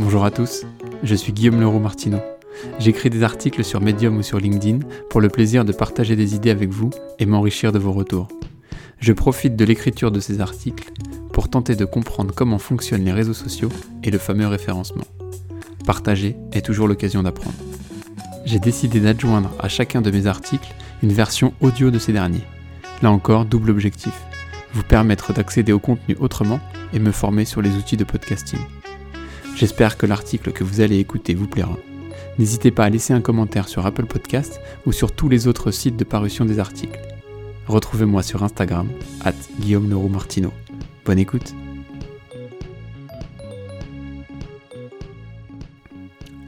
Bonjour à tous, je suis Guillaume Leroux Martineau. J'écris des articles sur Medium ou sur LinkedIn pour le plaisir de partager des idées avec vous et m'enrichir de vos retours. Je profite de l'écriture de ces articles pour tenter de comprendre comment fonctionnent les réseaux sociaux et le fameux référencement. Partager est toujours l'occasion d'apprendre. J'ai décidé d'adjoindre à chacun de mes articles une version audio de ces derniers. Là encore, double objectif vous permettre d'accéder au contenu autrement et me former sur les outils de podcasting. J'espère que l'article que vous allez écouter vous plaira. N'hésitez pas à laisser un commentaire sur Apple Podcast ou sur tous les autres sites de parution des articles. Retrouvez-moi sur Instagram, at Guillaume Leroux Martino. Bonne écoute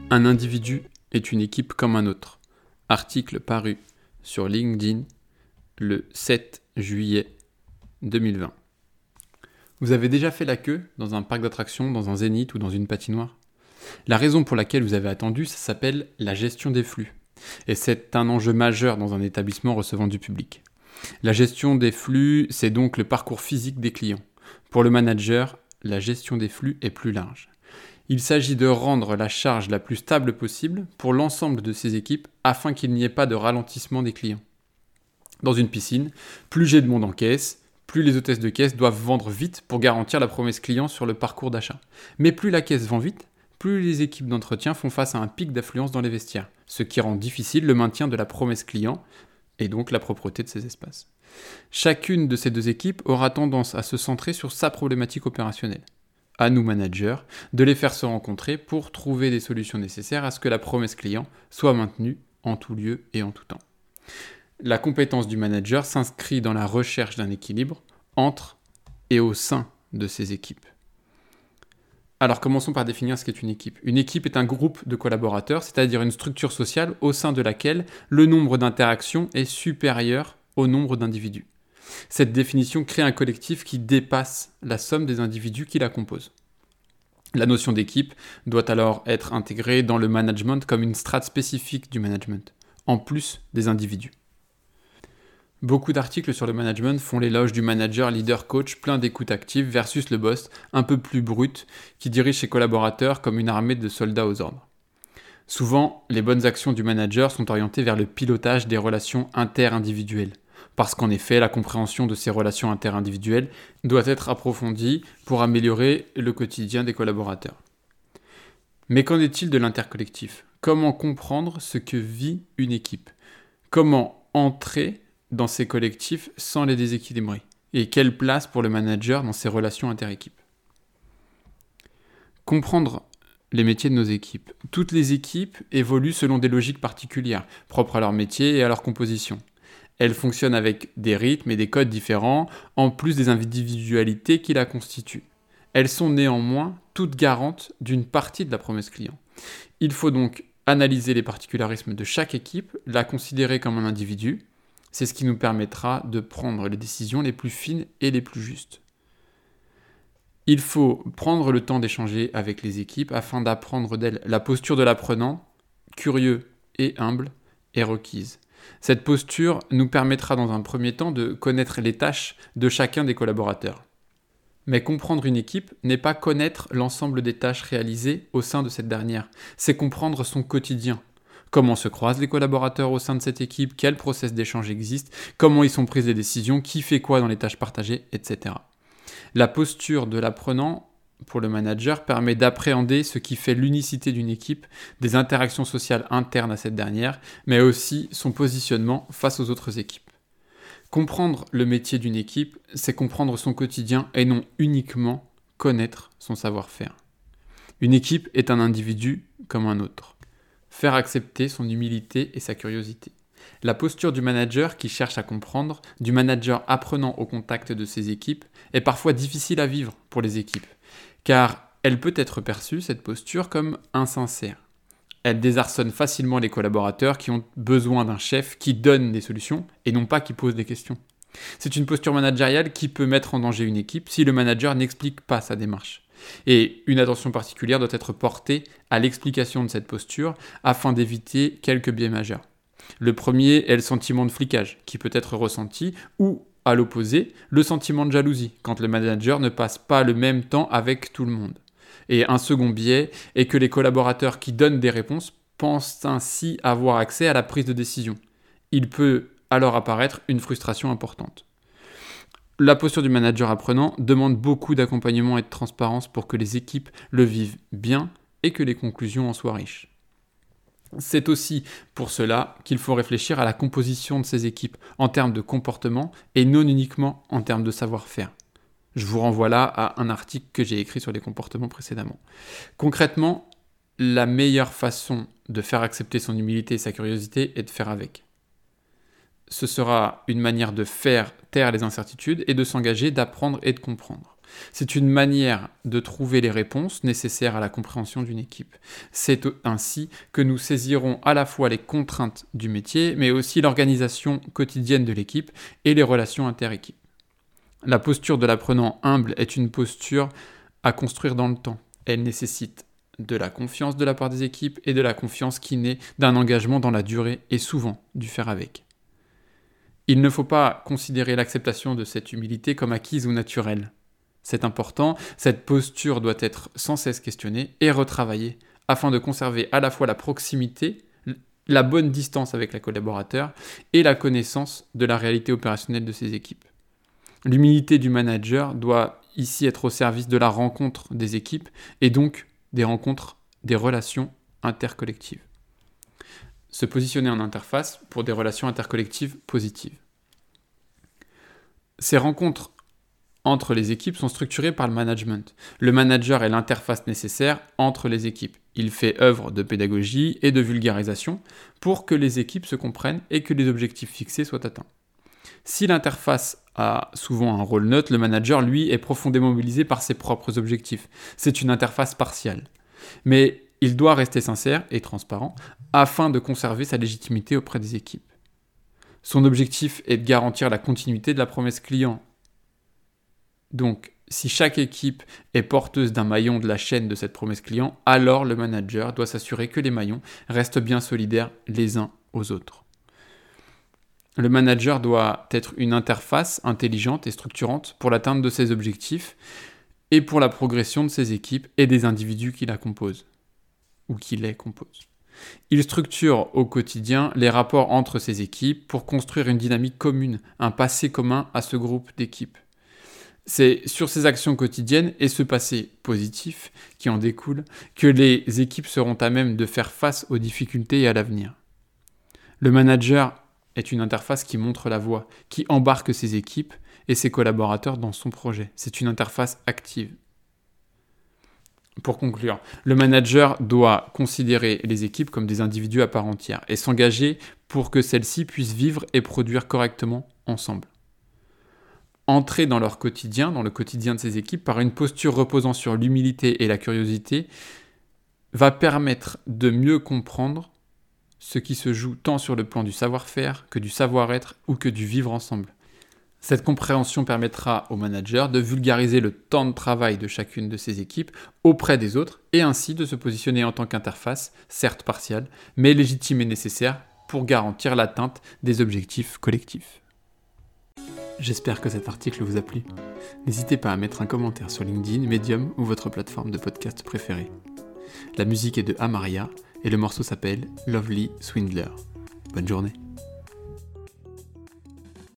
Un individu est une équipe comme un autre. Article paru sur LinkedIn le 7 juillet 2020. Vous avez déjà fait la queue dans un parc d'attractions, dans un zénith ou dans une patinoire? La raison pour laquelle vous avez attendu, ça s'appelle la gestion des flux. Et c'est un enjeu majeur dans un établissement recevant du public. La gestion des flux, c'est donc le parcours physique des clients. Pour le manager, la gestion des flux est plus large. Il s'agit de rendre la charge la plus stable possible pour l'ensemble de ses équipes afin qu'il n'y ait pas de ralentissement des clients. Dans une piscine, plus j'ai de monde en caisse, plus les hôtesses de caisse doivent vendre vite pour garantir la promesse client sur le parcours d'achat. Mais plus la caisse vend vite, plus les équipes d'entretien font face à un pic d'affluence dans les vestiaires, ce qui rend difficile le maintien de la promesse client et donc la propreté de ces espaces. Chacune de ces deux équipes aura tendance à se centrer sur sa problématique opérationnelle. À nous, managers, de les faire se rencontrer pour trouver des solutions nécessaires à ce que la promesse client soit maintenue en tout lieu et en tout temps. La compétence du manager s'inscrit dans la recherche d'un équilibre entre et au sein de ses équipes. Alors commençons par définir ce qu'est une équipe. Une équipe est un groupe de collaborateurs, c'est-à-dire une structure sociale au sein de laquelle le nombre d'interactions est supérieur au nombre d'individus. Cette définition crée un collectif qui dépasse la somme des individus qui la composent. La notion d'équipe doit alors être intégrée dans le management comme une strate spécifique du management, en plus des individus. Beaucoup d'articles sur le management font l'éloge du manager leader coach plein d'écoute active versus le boss un peu plus brut qui dirige ses collaborateurs comme une armée de soldats aux ordres. Souvent, les bonnes actions du manager sont orientées vers le pilotage des relations inter-individuelles, parce qu'en effet, la compréhension de ces relations inter-individuelles doit être approfondie pour améliorer le quotidien des collaborateurs. Mais qu'en est-il de l'intercollectif? Comment comprendre ce que vit une équipe? Comment entrer dans ces collectifs sans les déséquilibrer Et quelle place pour le manager dans ces relations inter-équipes Comprendre les métiers de nos équipes. Toutes les équipes évoluent selon des logiques particulières, propres à leur métier et à leur composition. Elles fonctionnent avec des rythmes et des codes différents, en plus des individualités qui la constituent. Elles sont néanmoins toutes garantes d'une partie de la promesse client. Il faut donc analyser les particularismes de chaque équipe, la considérer comme un individu, c'est ce qui nous permettra de prendre les décisions les plus fines et les plus justes. Il faut prendre le temps d'échanger avec les équipes afin d'apprendre d'elles. La posture de l'apprenant, curieux et humble, est requise. Cette posture nous permettra dans un premier temps de connaître les tâches de chacun des collaborateurs. Mais comprendre une équipe n'est pas connaître l'ensemble des tâches réalisées au sein de cette dernière, c'est comprendre son quotidien, comment se croisent les collaborateurs au sein de cette équipe, quel process d'échange existe, comment ils sont prises les décisions, qui fait quoi dans les tâches partagées, etc. La posture de l'apprenant pour le manager permet d'appréhender ce qui fait l'unicité d'une équipe, des interactions sociales internes à cette dernière, mais aussi son positionnement face aux autres équipes. Comprendre le métier d'une équipe, c'est comprendre son quotidien et non uniquement connaître son savoir-faire. Une équipe est un individu comme un autre faire accepter son humilité et sa curiosité. La posture du manager qui cherche à comprendre, du manager apprenant au contact de ses équipes, est parfois difficile à vivre pour les équipes, car elle peut être perçue, cette posture, comme insincère. Elle désarçonne facilement les collaborateurs qui ont besoin d'un chef qui donne des solutions et non pas qui pose des questions. C'est une posture managériale qui peut mettre en danger une équipe si le manager n'explique pas sa démarche. Et une attention particulière doit être portée à l'explication de cette posture afin d'éviter quelques biais majeurs. Le premier est le sentiment de flicage, qui peut être ressenti, ou, à l'opposé, le sentiment de jalousie, quand le manager ne passe pas le même temps avec tout le monde. Et un second biais est que les collaborateurs qui donnent des réponses pensent ainsi avoir accès à la prise de décision. Il peut alors apparaître une frustration importante. La posture du manager apprenant demande beaucoup d'accompagnement et de transparence pour que les équipes le vivent bien et que les conclusions en soient riches. C'est aussi pour cela qu'il faut réfléchir à la composition de ces équipes en termes de comportement et non uniquement en termes de savoir-faire. Je vous renvoie là à un article que j'ai écrit sur les comportements précédemment. Concrètement, la meilleure façon de faire accepter son humilité et sa curiosité est de faire avec. Ce sera une manière de faire taire les incertitudes et de s'engager, d'apprendre et de comprendre. C'est une manière de trouver les réponses nécessaires à la compréhension d'une équipe. C'est ainsi que nous saisirons à la fois les contraintes du métier, mais aussi l'organisation quotidienne de l'équipe et les relations inter-équipes. La posture de l'apprenant humble est une posture à construire dans le temps. Elle nécessite de la confiance de la part des équipes et de la confiance qui naît d'un engagement dans la durée et souvent du faire avec. Il ne faut pas considérer l'acceptation de cette humilité comme acquise ou naturelle. C'est important, cette posture doit être sans cesse questionnée et retravaillée afin de conserver à la fois la proximité, la bonne distance avec la collaborateur et la connaissance de la réalité opérationnelle de ses équipes. L'humilité du manager doit ici être au service de la rencontre des équipes et donc des rencontres, des relations intercollectives. Se positionner en interface pour des relations intercollectives positives. Ces rencontres entre les équipes sont structurées par le management. Le manager est l'interface nécessaire entre les équipes. Il fait œuvre de pédagogie et de vulgarisation pour que les équipes se comprennent et que les objectifs fixés soient atteints. Si l'interface a souvent un rôle neutre, le manager, lui, est profondément mobilisé par ses propres objectifs. C'est une interface partielle. Mais il doit rester sincère et transparent afin de conserver sa légitimité auprès des équipes. Son objectif est de garantir la continuité de la promesse client donc, si chaque équipe est porteuse d'un maillon de la chaîne de cette promesse client, alors le manager doit s'assurer que les maillons restent bien solidaires les uns aux autres. Le manager doit être une interface intelligente et structurante pour l'atteinte de ses objectifs et pour la progression de ses équipes et des individus qui la composent ou qui les composent. Il structure au quotidien les rapports entre ses équipes pour construire une dynamique commune, un passé commun à ce groupe d'équipes. C'est sur ces actions quotidiennes et ce passé positif qui en découle que les équipes seront à même de faire face aux difficultés et à l'avenir. Le manager est une interface qui montre la voie, qui embarque ses équipes et ses collaborateurs dans son projet. C'est une interface active. Pour conclure, le manager doit considérer les équipes comme des individus à part entière et s'engager pour que celles-ci puissent vivre et produire correctement ensemble entrer dans leur quotidien, dans le quotidien de ces équipes, par une posture reposant sur l'humilité et la curiosité, va permettre de mieux comprendre ce qui se joue tant sur le plan du savoir-faire que du savoir-être ou que du vivre ensemble. Cette compréhension permettra au manager de vulgariser le temps de travail de chacune de ses équipes auprès des autres et ainsi de se positionner en tant qu'interface, certes partielle, mais légitime et nécessaire pour garantir l'atteinte des objectifs collectifs. J'espère que cet article vous a plu. N'hésitez pas à mettre un commentaire sur LinkedIn, Medium ou votre plateforme de podcast préférée. La musique est de Amaria et le morceau s'appelle Lovely Swindler. Bonne journée.